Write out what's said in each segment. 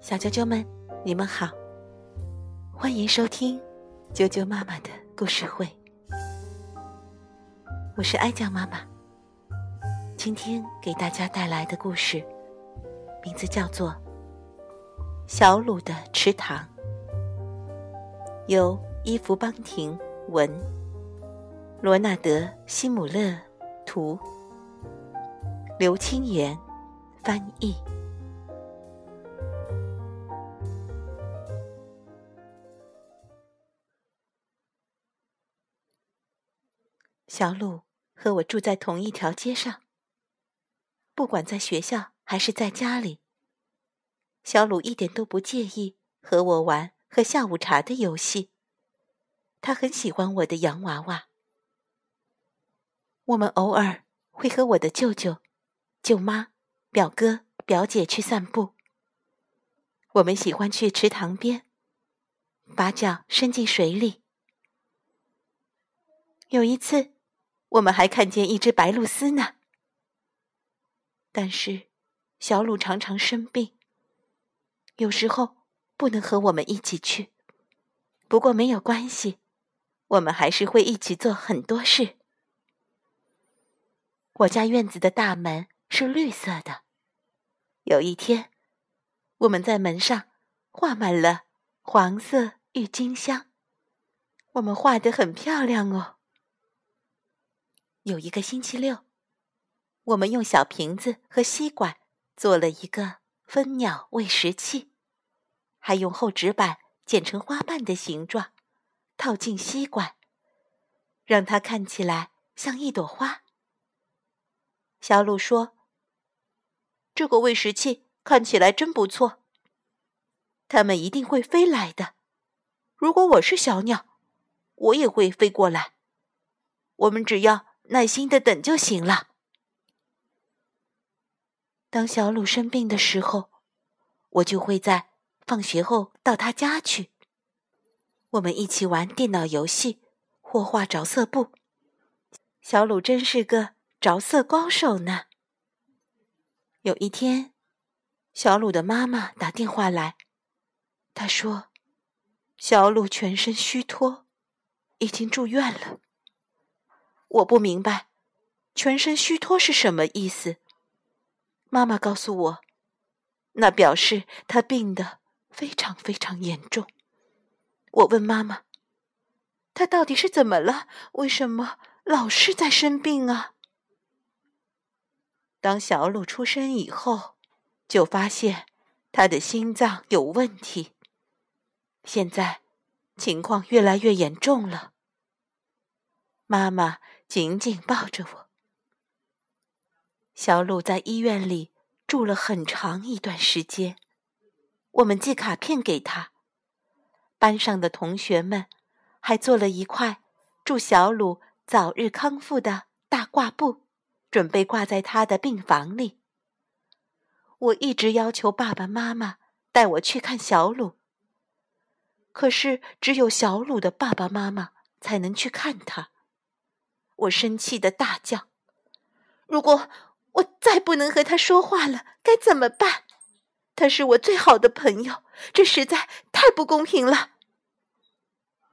小啾啾们，你们好，欢迎收听啾啾妈妈的故事会。我是哀酱妈妈，今天给大家带来的故事名字叫做《小鲁的池塘》，由伊芙邦廷文，罗纳德·西姆勒图，刘清源翻译。小鲁和我住在同一条街上。不管在学校还是在家里，小鲁一点都不介意和我玩喝下午茶的游戏。他很喜欢我的洋娃娃。我们偶尔会和我的舅舅、舅妈、表哥、表姐去散步。我们喜欢去池塘边，把脚伸进水里。有一次。我们还看见一只白鹭鸶呢，但是小鲁常常生病，有时候不能和我们一起去。不过没有关系，我们还是会一起做很多事。我家院子的大门是绿色的，有一天，我们在门上画满了黄色郁金香，我们画的很漂亮哦。有一个星期六，我们用小瓶子和吸管做了一个蜂鸟喂食器，还用厚纸板剪成花瓣的形状，套进吸管，让它看起来像一朵花。小鹿说：“这个喂食器看起来真不错，它们一定会飞来的。如果我是小鸟，我也会飞过来。我们只要……”耐心的等就行了。当小鲁生病的时候，我就会在放学后到他家去，我们一起玩电脑游戏或画着色布。小鲁真是个着色高手呢。有一天，小鲁的妈妈打电话来，她说：“小鲁全身虚脱，已经住院了。”我不明白，全身虚脱是什么意思。妈妈告诉我，那表示他病得非常非常严重。我问妈妈，他到底是怎么了？为什么老是在生病啊？当小鲁出生以后，就发现他的心脏有问题，现在情况越来越严重了。妈妈。紧紧抱着我。小鲁在医院里住了很长一段时间，我们寄卡片给他，班上的同学们还做了一块祝小鲁早日康复的大挂布，准备挂在他的病房里。我一直要求爸爸妈妈带我去看小鲁，可是只有小鲁的爸爸妈妈才能去看他。我生气的大叫：“如果我再不能和他说话了，该怎么办？他是我最好的朋友，这实在太不公平了。”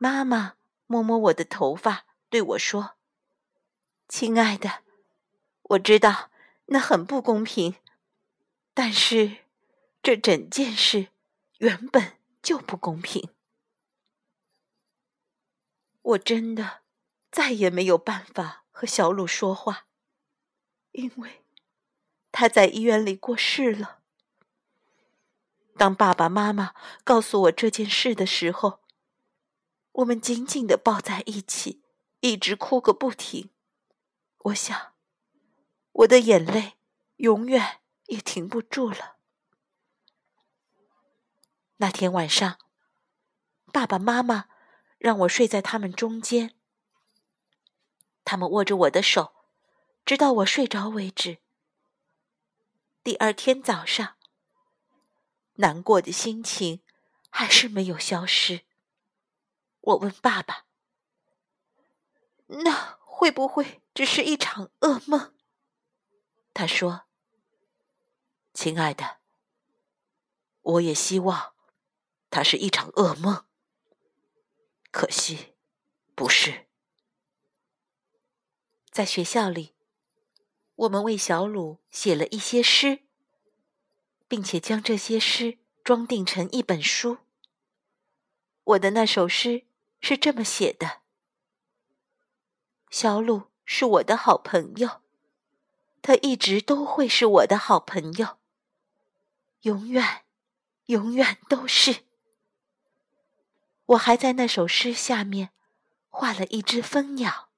妈妈摸摸我的头发，对我说：“亲爱的，我知道那很不公平，但是这整件事原本就不公平。我真的。”再也没有办法和小鲁说话，因为他在医院里过世了。当爸爸妈妈告诉我这件事的时候，我们紧紧的抱在一起，一直哭个不停。我想，我的眼泪永远也停不住了。那天晚上，爸爸妈妈让我睡在他们中间。他们握着我的手，直到我睡着为止。第二天早上，难过的心情还是没有消失。我问爸爸：“那会不会只是一场噩梦？”他说：“亲爱的，我也希望它是一场噩梦。可惜，不是。在学校里，我们为小鲁写了一些诗，并且将这些诗装订成一本书。我的那首诗是这么写的：“小鲁是我的好朋友，他一直都会是我的好朋友，永远，永远都是。”我还在那首诗下面画了一只蜂鸟。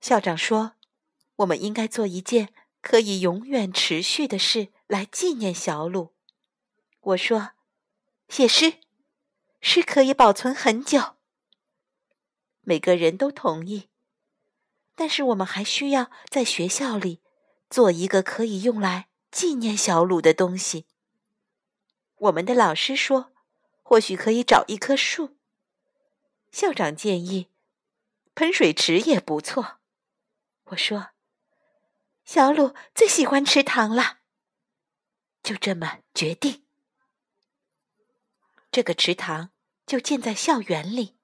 校长说：“我们应该做一件可以永远持续的事来纪念小鲁。”我说：“写诗。”是可以保存很久。每个人都同意，但是我们还需要在学校里做一个可以用来纪念小鲁的东西。我们的老师说，或许可以找一棵树。校长建议，喷水池也不错。我说，小鲁最喜欢池塘了。就这么决定，这个池塘。就建在校园里。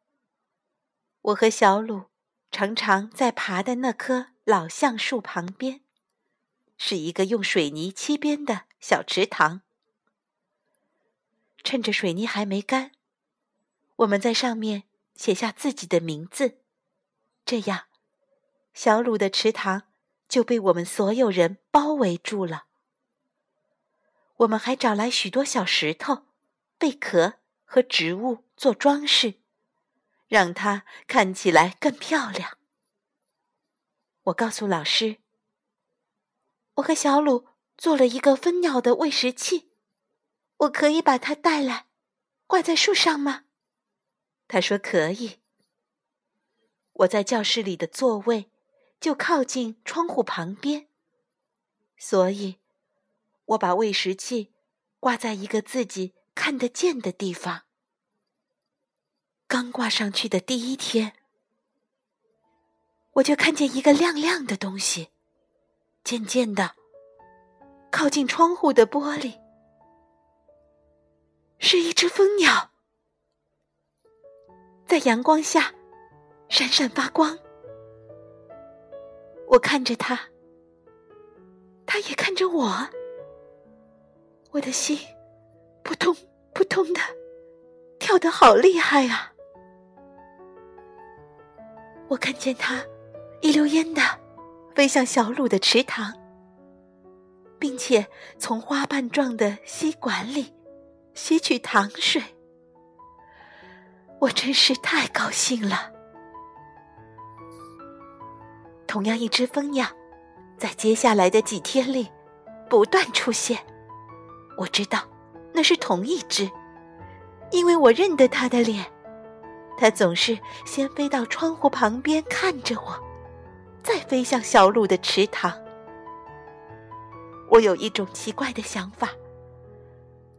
我和小鲁常常在爬的那棵老橡树旁边，是一个用水泥砌边的小池塘。趁着水泥还没干，我们在上面写下自己的名字，这样，小鲁的池塘就被我们所有人包围住了。我们还找来许多小石头、贝壳和植物。做装饰，让它看起来更漂亮。我告诉老师，我和小鲁做了一个蜂鸟的喂食器，我可以把它带来，挂在树上吗？他说可以。我在教室里的座位就靠近窗户旁边，所以我把喂食器挂在一个自己看得见的地方。刚挂上去的第一天，我就看见一个亮亮的东西，渐渐的靠近窗户的玻璃，是一只蜂鸟，在阳光下闪闪发光。我看着它，它也看着我，我的心扑通扑通的跳得好厉害啊！我看见它一溜烟的飞向小鲁的池塘，并且从花瓣状的吸管里吸取糖水。我真是太高兴了。同样一只蜂鸟，在接下来的几天里不断出现。我知道那是同一只，因为我认得它的脸。它总是先飞到窗户旁边看着我，再飞向小鹿的池塘。我有一种奇怪的想法，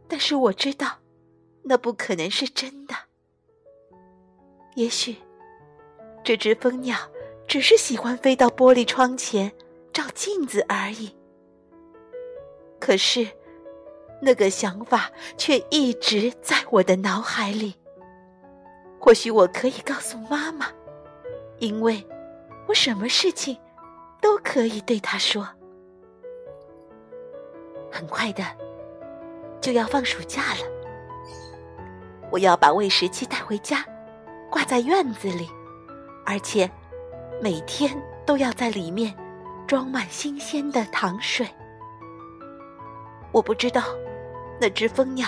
但是我知道，那不可能是真的。也许，这只蜂鸟只是喜欢飞到玻璃窗前照镜子而已。可是，那个想法却一直在我的脑海里。或许我可以告诉妈妈，因为我什么事情都可以对她说。很快的就要放暑假了，我要把喂食器带回家，挂在院子里，而且每天都要在里面装满新鲜的糖水。我不知道那只蜂鸟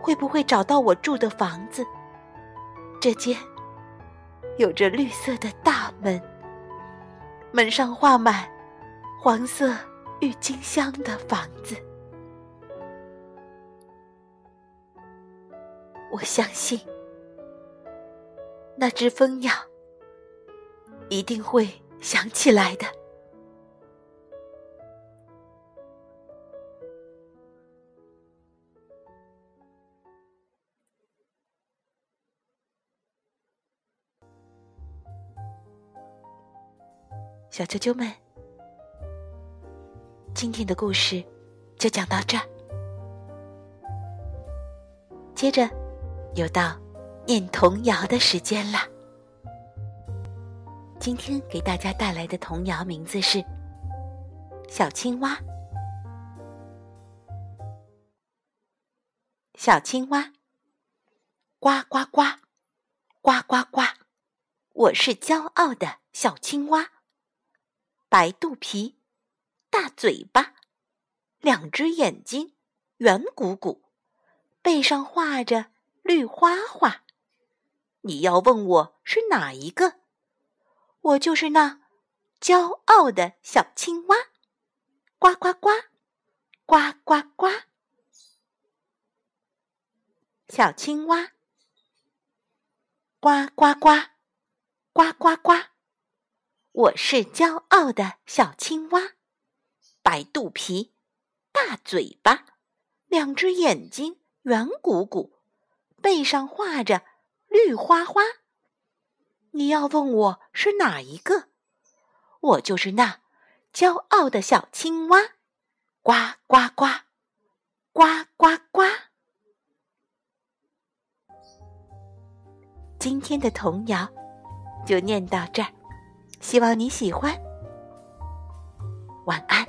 会不会找到我住的房子。这间有着绿色的大门，门上画满黄色郁金香的房子。我相信那只蜂鸟一定会想起来的。小啾啾们，今天的故事就讲到这儿。接着，又到念童谣的时间了。今天给大家带来的童谣名字是《小青蛙》。小青蛙，呱呱呱，呱呱呱，我是骄傲的小青蛙。白肚皮，大嘴巴，两只眼睛，圆鼓鼓。背上画着绿花花，你要问我是哪一个？我就是那骄傲的小青蛙，呱呱呱，呱呱呱。小青蛙，呱呱呱，呱呱呱。我是骄傲的小青蛙，白肚皮，大嘴巴，两只眼睛。圆鼓鼓，背上画着绿花花。你要问我是哪一个？我就是那骄傲的小青蛙，呱呱呱，呱呱呱。今天的童谣就念到这儿，希望你喜欢。晚安。